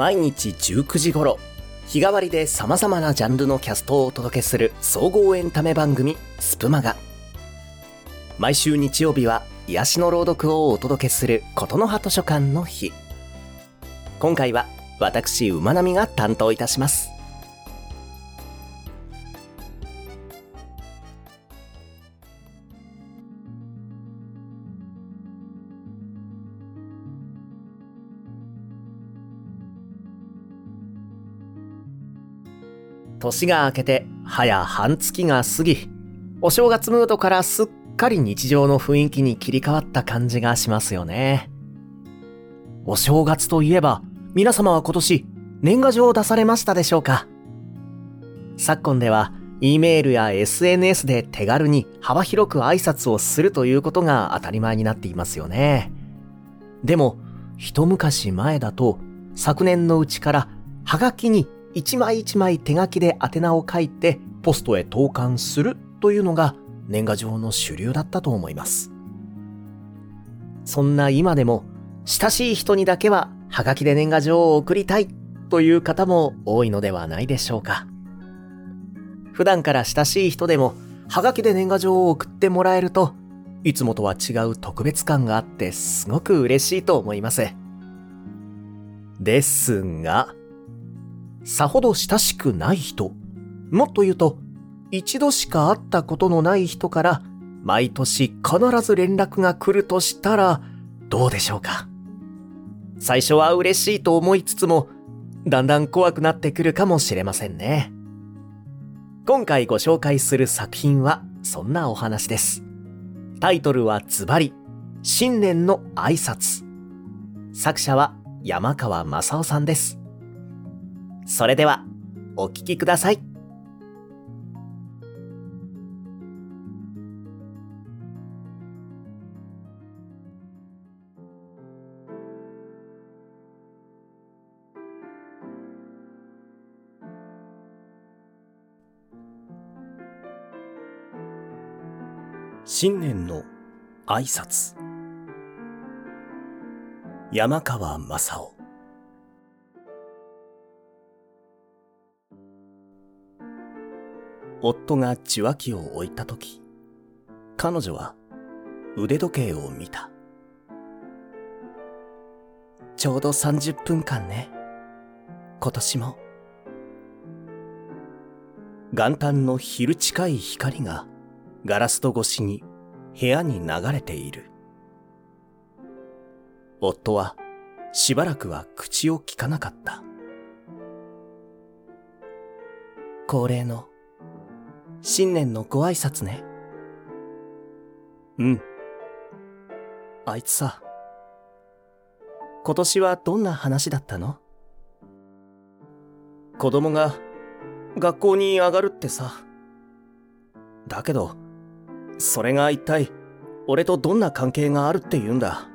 毎日19時頃日替わりで様々なジャンルのキャストをお届けする総合エンタメ番組スプマガ。毎週日曜日は癒しの朗読をお届けする琴の葉図書館の日。今回は私馬並が担当いたします。年が明けて早半月が過ぎ、お正月ムードからすっかり日常の雰囲気に切り替わった感じがしますよね。お正月といえば、皆様は今年年賀状を出されましたでしょうか？昨今では、E メールや SNS で手軽に幅広く挨拶をするということが当たり前になっていますよね。でも、一昔前だと、昨年のうちから、はがきに一枚一枚手書きで宛名を書いてポストへ投函するというのが年賀状の主流だったと思います。そんな今でも親しい人にだけはハガキで年賀状を送りたいという方も多いのではないでしょうか。普段から親しい人でもハガキで年賀状を送ってもらえるといつもとは違う特別感があってすごく嬉しいと思います。ですが、さほど親しくない人、もっと言うと、一度しか会ったことのない人から、毎年必ず連絡が来るとしたら、どうでしょうか。最初は嬉しいと思いつつも、だんだん怖くなってくるかもしれませんね。今回ご紹介する作品は、そんなお話です。タイトルはズバリ、新年の挨拶。作者は山川正夫さんです。それでは、お聞きください。新年の挨拶山川正夫夫が受話器を置いたとき、彼女は腕時計を見た。ちょうど30分間ね。今年も。元旦の昼近い光がガラス戸越しに部屋に流れている。夫はしばらくは口を聞かなかった。恒例の新年のご挨拶ね。うん。あいつさ、今年はどんな話だったの？子供が学校に上がるってさ。だけど、それが一体俺とどんな関係があるって言うんだ？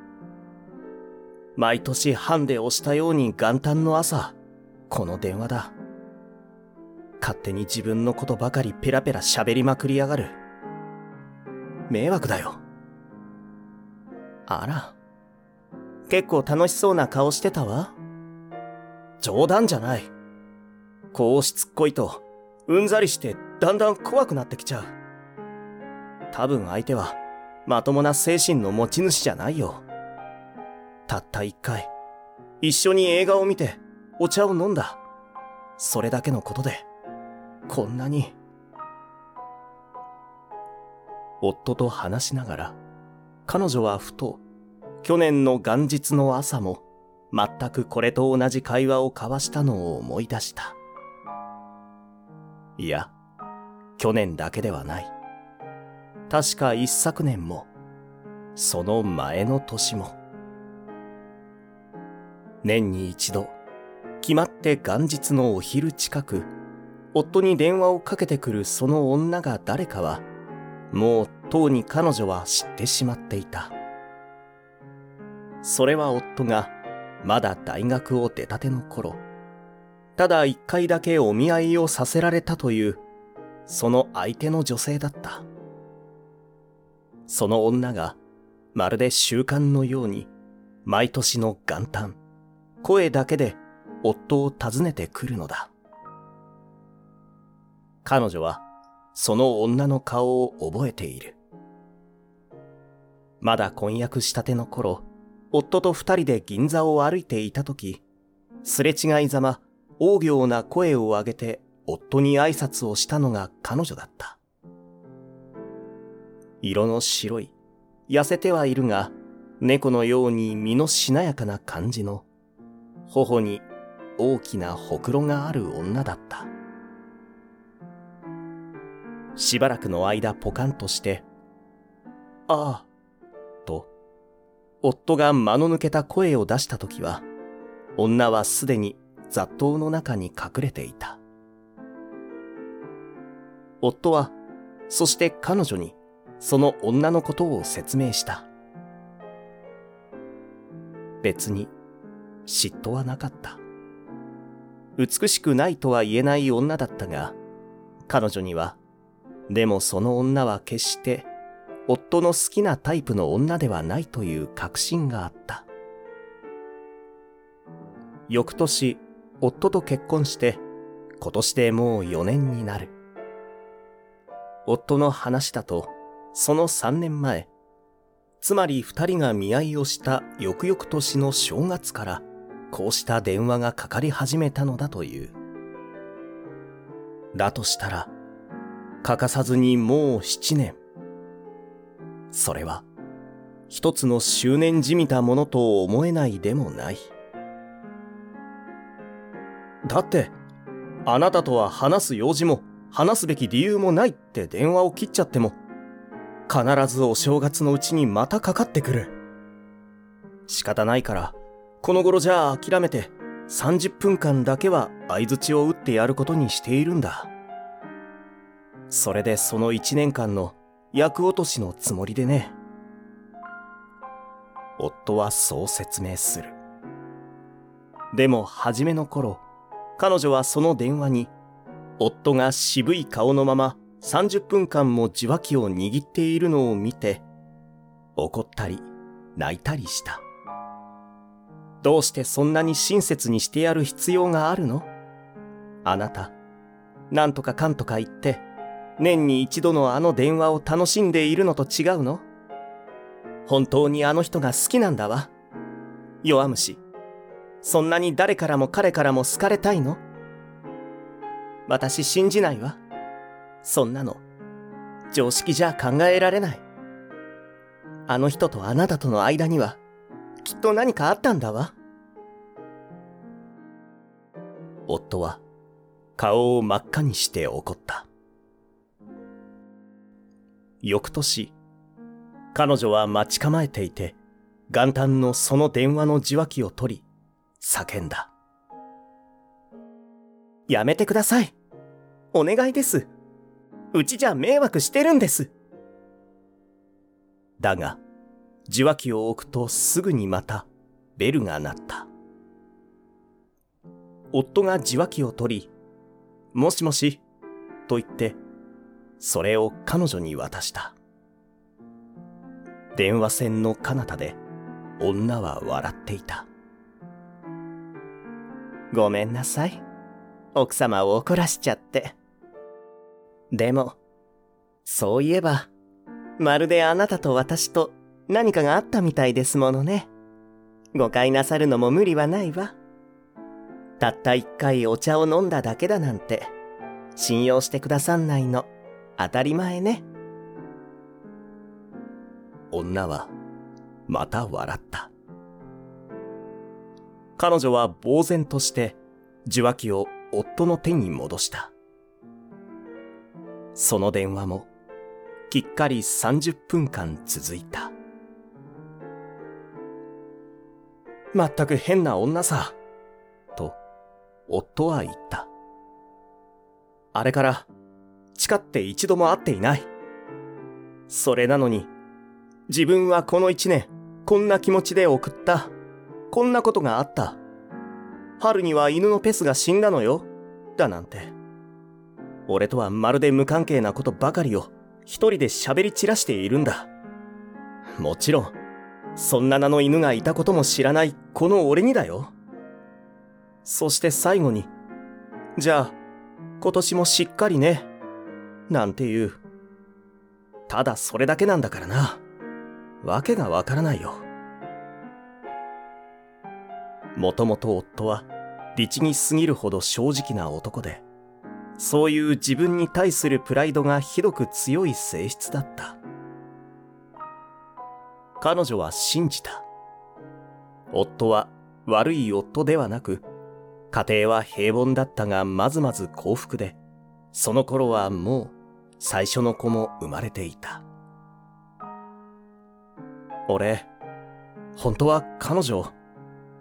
毎年ハンデをしたように元旦の朝、この電話だ。勝手に自分のことばかりペラペラ喋りまくりやがる。迷惑だよ。あら。結構楽しそうな顔してたわ。冗談じゃない。こうしつっこいと、うんざりしてだんだん怖くなってきちゃう。多分相手は、まともな精神の持ち主じゃないよ。たった一回、一緒に映画を見て、お茶を飲んだ。それだけのことで、こんなに。夫と話しながら、彼女はふと、去年の元日の朝も、全くこれと同じ会話を交わしたのを思い出した。いや、去年だけではない。確か一昨年も、その前の年も。年に一度、決まって元日のお昼近く、夫に電話をかけてくるその女が誰かは、もうとうに彼女は知ってしまっていた。それは夫がまだ大学を出たての頃、ただ一回だけお見合いをさせられたという、その相手の女性だった。その女が、まるで習慣のように、毎年の元旦、声だけで夫を訪ねてくるのだ。彼女はその女の顔を覚えている。まだ婚約したての頃、夫と二人で銀座を歩いていた時、すれ違いざま、大行な声を上げて夫に挨拶をしたのが彼女だった。色の白い、痩せてはいるが、猫のように身のしなやかな感じの、頬に大きなほくろがある女だった。しばらくの間ポカンとして、ああ、と、夫が間の抜けた声を出した時は、女はすでに雑踏の中に隠れていた。夫は、そして彼女に、その女のことを説明した。別に、嫉妬はなかった。美しくないとは言えない女だったが、彼女には、でもその女は決して夫の好きなタイプの女ではないという確信があった。翌年、夫と結婚して、今年でもう4年になる。夫の話だと、その3年前、つまり二人が見合いをした翌々年の正月から、こうした電話がかかり始めたのだという。だとしたら、欠かさずにもう七年。それは、一つの執念じみたものと思えないでもない。だって、あなたとは話す用事も、話すべき理由もないって電話を切っちゃっても、必ずお正月のうちにまたかかってくる。仕方ないから、この頃じゃあ諦めて、30分間だけは相槌を打ってやることにしているんだ。それでその1年間の役落としのつもりでね。夫はそう説明する。でも初めの頃、彼女はその電話に、夫が渋い顔のまま30分間も受話器を握っているのを見て、怒ったり、泣いたりした。どうしてそんなに親切にしてやる必要があるの？あなた、なんとかかんとか言って、年に一度のあの電話を楽しんでいるのと違うの？本当にあの人が好きなんだわ。弱虫。そんなに誰からも彼からも好かれたいの？私信じないわ。そんなの、常識じゃ考えられない。あの人とあなたとの間には、きっと何かあったんだわ。夫は、顔を真っ赤にして怒った。翌年、彼女は待ち構えていて、元旦のその電話の受話器を取り、叫んだ。やめてください。お願いです。うちじゃ迷惑してるんです。だが、受話器を置くとすぐにまたベルが鳴った。夫が受話器を取り、もしもし、と言ってそれを彼女に渡した。電話線の彼方で女は笑っていた。ごめんなさい。奥様を怒らしちゃって。でも、そういえば、まるであなたと私と何かがあったみたいですものね。誤解なさるのも無理はないわ。たった一回お茶を飲んだだけだなんて、信用してくださんないの。当たり前ね。女は、また笑った。彼女は呆然として、受話器を夫の手に戻した。その電話も、きっかり30分間続いた。まったく変な女さ、と、夫は言った。あれから、誓って一度も会っていない。それなのに、自分はこの一年、こんな気持ちで送った。こんなことがあった。春には犬のペスが死んだのよ。だなんて。俺とはまるで無関係なことばかりを一人で喋り散らしているんだ。もちろん、そんな名の犬がいたことも知らないこの俺にだよ。そして最後に、じゃあ、今年もしっかりね、なんていう。ただそれだけなんだからな。わけがわからないよ。もともと夫は、律儀すぎるほど正直な男で、そういう自分に対するプライドがひどく強い性質だった。彼女は信じた。夫は悪い夫ではなく、家庭は平凡だったがまずまず幸福で、その頃はもう最初の子も生まれていた。俺、本当は彼女、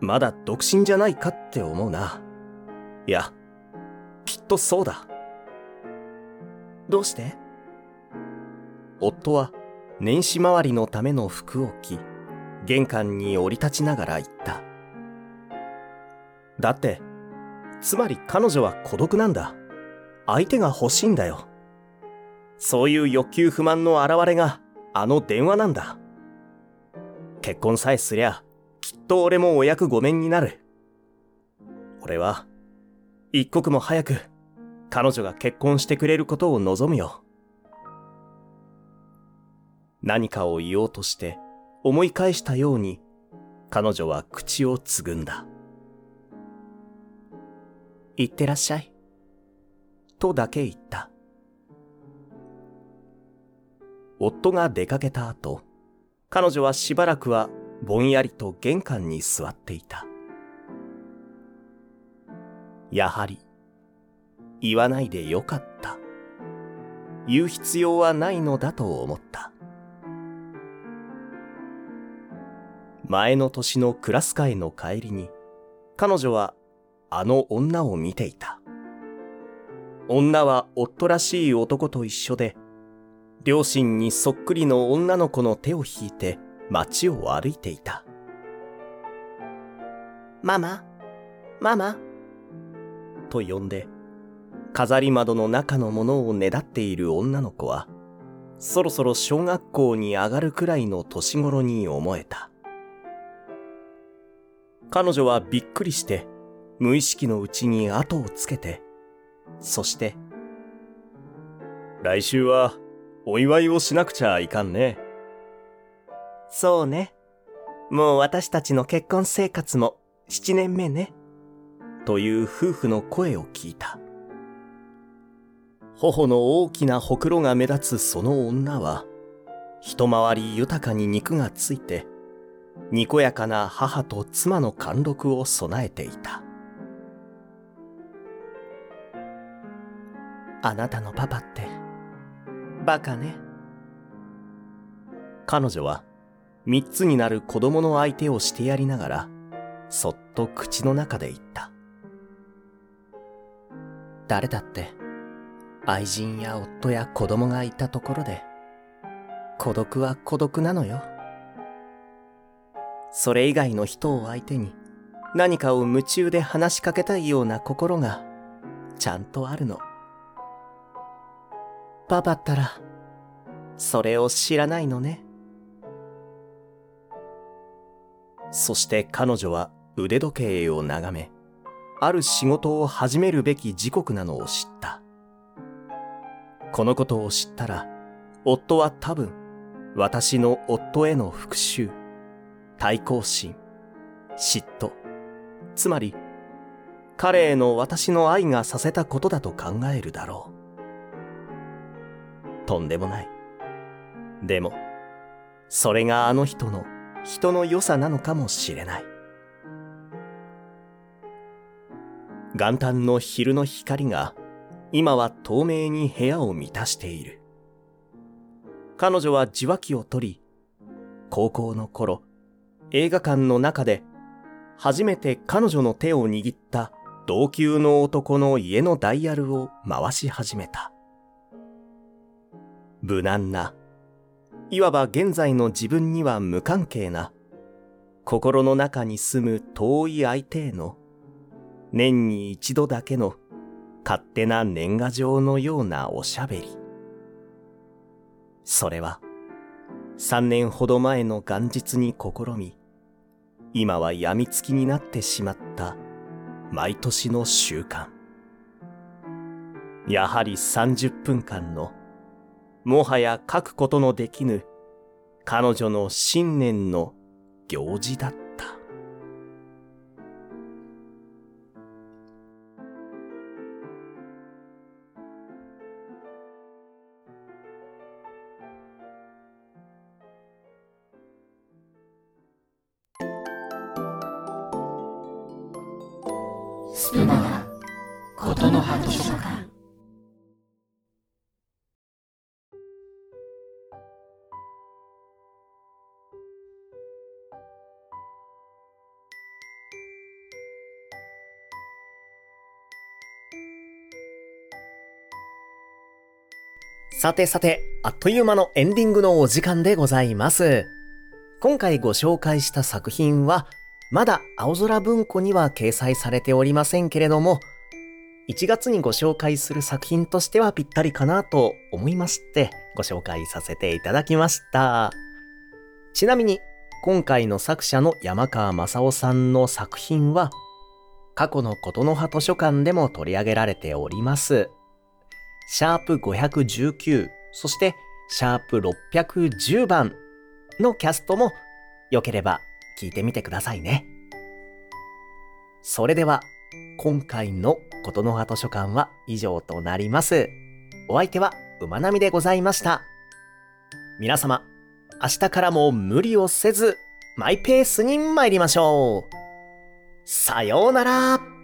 まだ独身じゃないかって思うな。いや、きっとそうだ。どうして？夫は年始回りのための服を着、玄関に降り立ちながら言った。だって、つまり彼女は孤独なんだ。相手が欲しいんだよ。そういう欲求不満の表れがあの電話なんだ。結婚さえすりゃ、きっと俺もお役御免になる。俺は、一刻も早く、彼女が結婚してくれることを望むよ。何かを言おうとして、思い返したように、彼女は口をつぐんだ。行ってらっしゃい。とだけ言った。夫が出かけた後、彼女はしばらくはぼんやりと玄関に座っていた。やはり、言わないでよかった。言う必要はないのだと思った。前の年のクラス会の帰りに、彼女はあの女を見ていた。女は夫らしい男と一緒で、両親にそっくりの女の子の手を引いて街を歩いていた。ママ？ママ？と呼んで、飾り窓の中のものをねだっている女の子は、そろそろ小学校に上がるくらいの年頃に思えた。彼女はびっくりして、無意識のうちに後をつけて、そして、来週はお祝いをしなくちゃいかんね。そうね。もう私たちの結婚生活も七年目ね。という夫婦の声を聞いた。頬の大きなほくろが目立つその女は、一回り豊かに肉がついて、にこやかな母と妻の貫禄を備えていた。あなたのパパって、バカね。彼女は、三つになる子供の相手をしてやりながら、そっと口の中で言った。誰だって、愛人や夫や子供がいたところで、孤独は孤独なのよ。それ以外の人を相手に何かを夢中で話しかけたいような心がちゃんとあるの。パパったら、それを知らないのね。そして彼女は腕時計を眺め、ある仕事を始めるべき時刻なのを知った。このことを知ったら、夫は多分、私の夫への復讐、対抗心、嫉妬、つまり、彼への私の愛がさせたことだと考えるだろう。とんでもない。でも、それがあの人の人の良さなのかもしれない。元旦の昼の光が今は透明に部屋を満たしている。彼女は受話器を取り、高校の頃、映画館の中で初めて彼女の手を握った同級の男の家のダイヤルを回し始めた。無難な、いわば現在の自分には無関係な、心の中に住む遠い相手への。年に一度だけの。勝手な年賀状のようなおしゃべり。それは三年ほど前の元日に試み、今は病みつきになってしまった。毎年の習慣。やはり30分間の、もはや書くことのできぬ、彼女の新年の行事だった。スプマガ琴の葉図書館さてさて、あっという間のエンディングのお時間でございます。今回ご紹介した作品は、まだ青空文庫には掲載されておりませんけれども、1月にご紹介する作品としてはぴったりかなと思いまして、ご紹介させていただきました。ちなみに、今回の作者の山川正夫さんの作品は、過去の琴の葉図書館でも取り上げられております。シャープ519、そしてシャープ610番のキャストも良ければ聞いてみてくださいね。それでは、今回の琴の葉図書館は以上となります。お相手は馬並でございました。皆様、明日からも無理をせず、マイペースに参りましょう。さようなら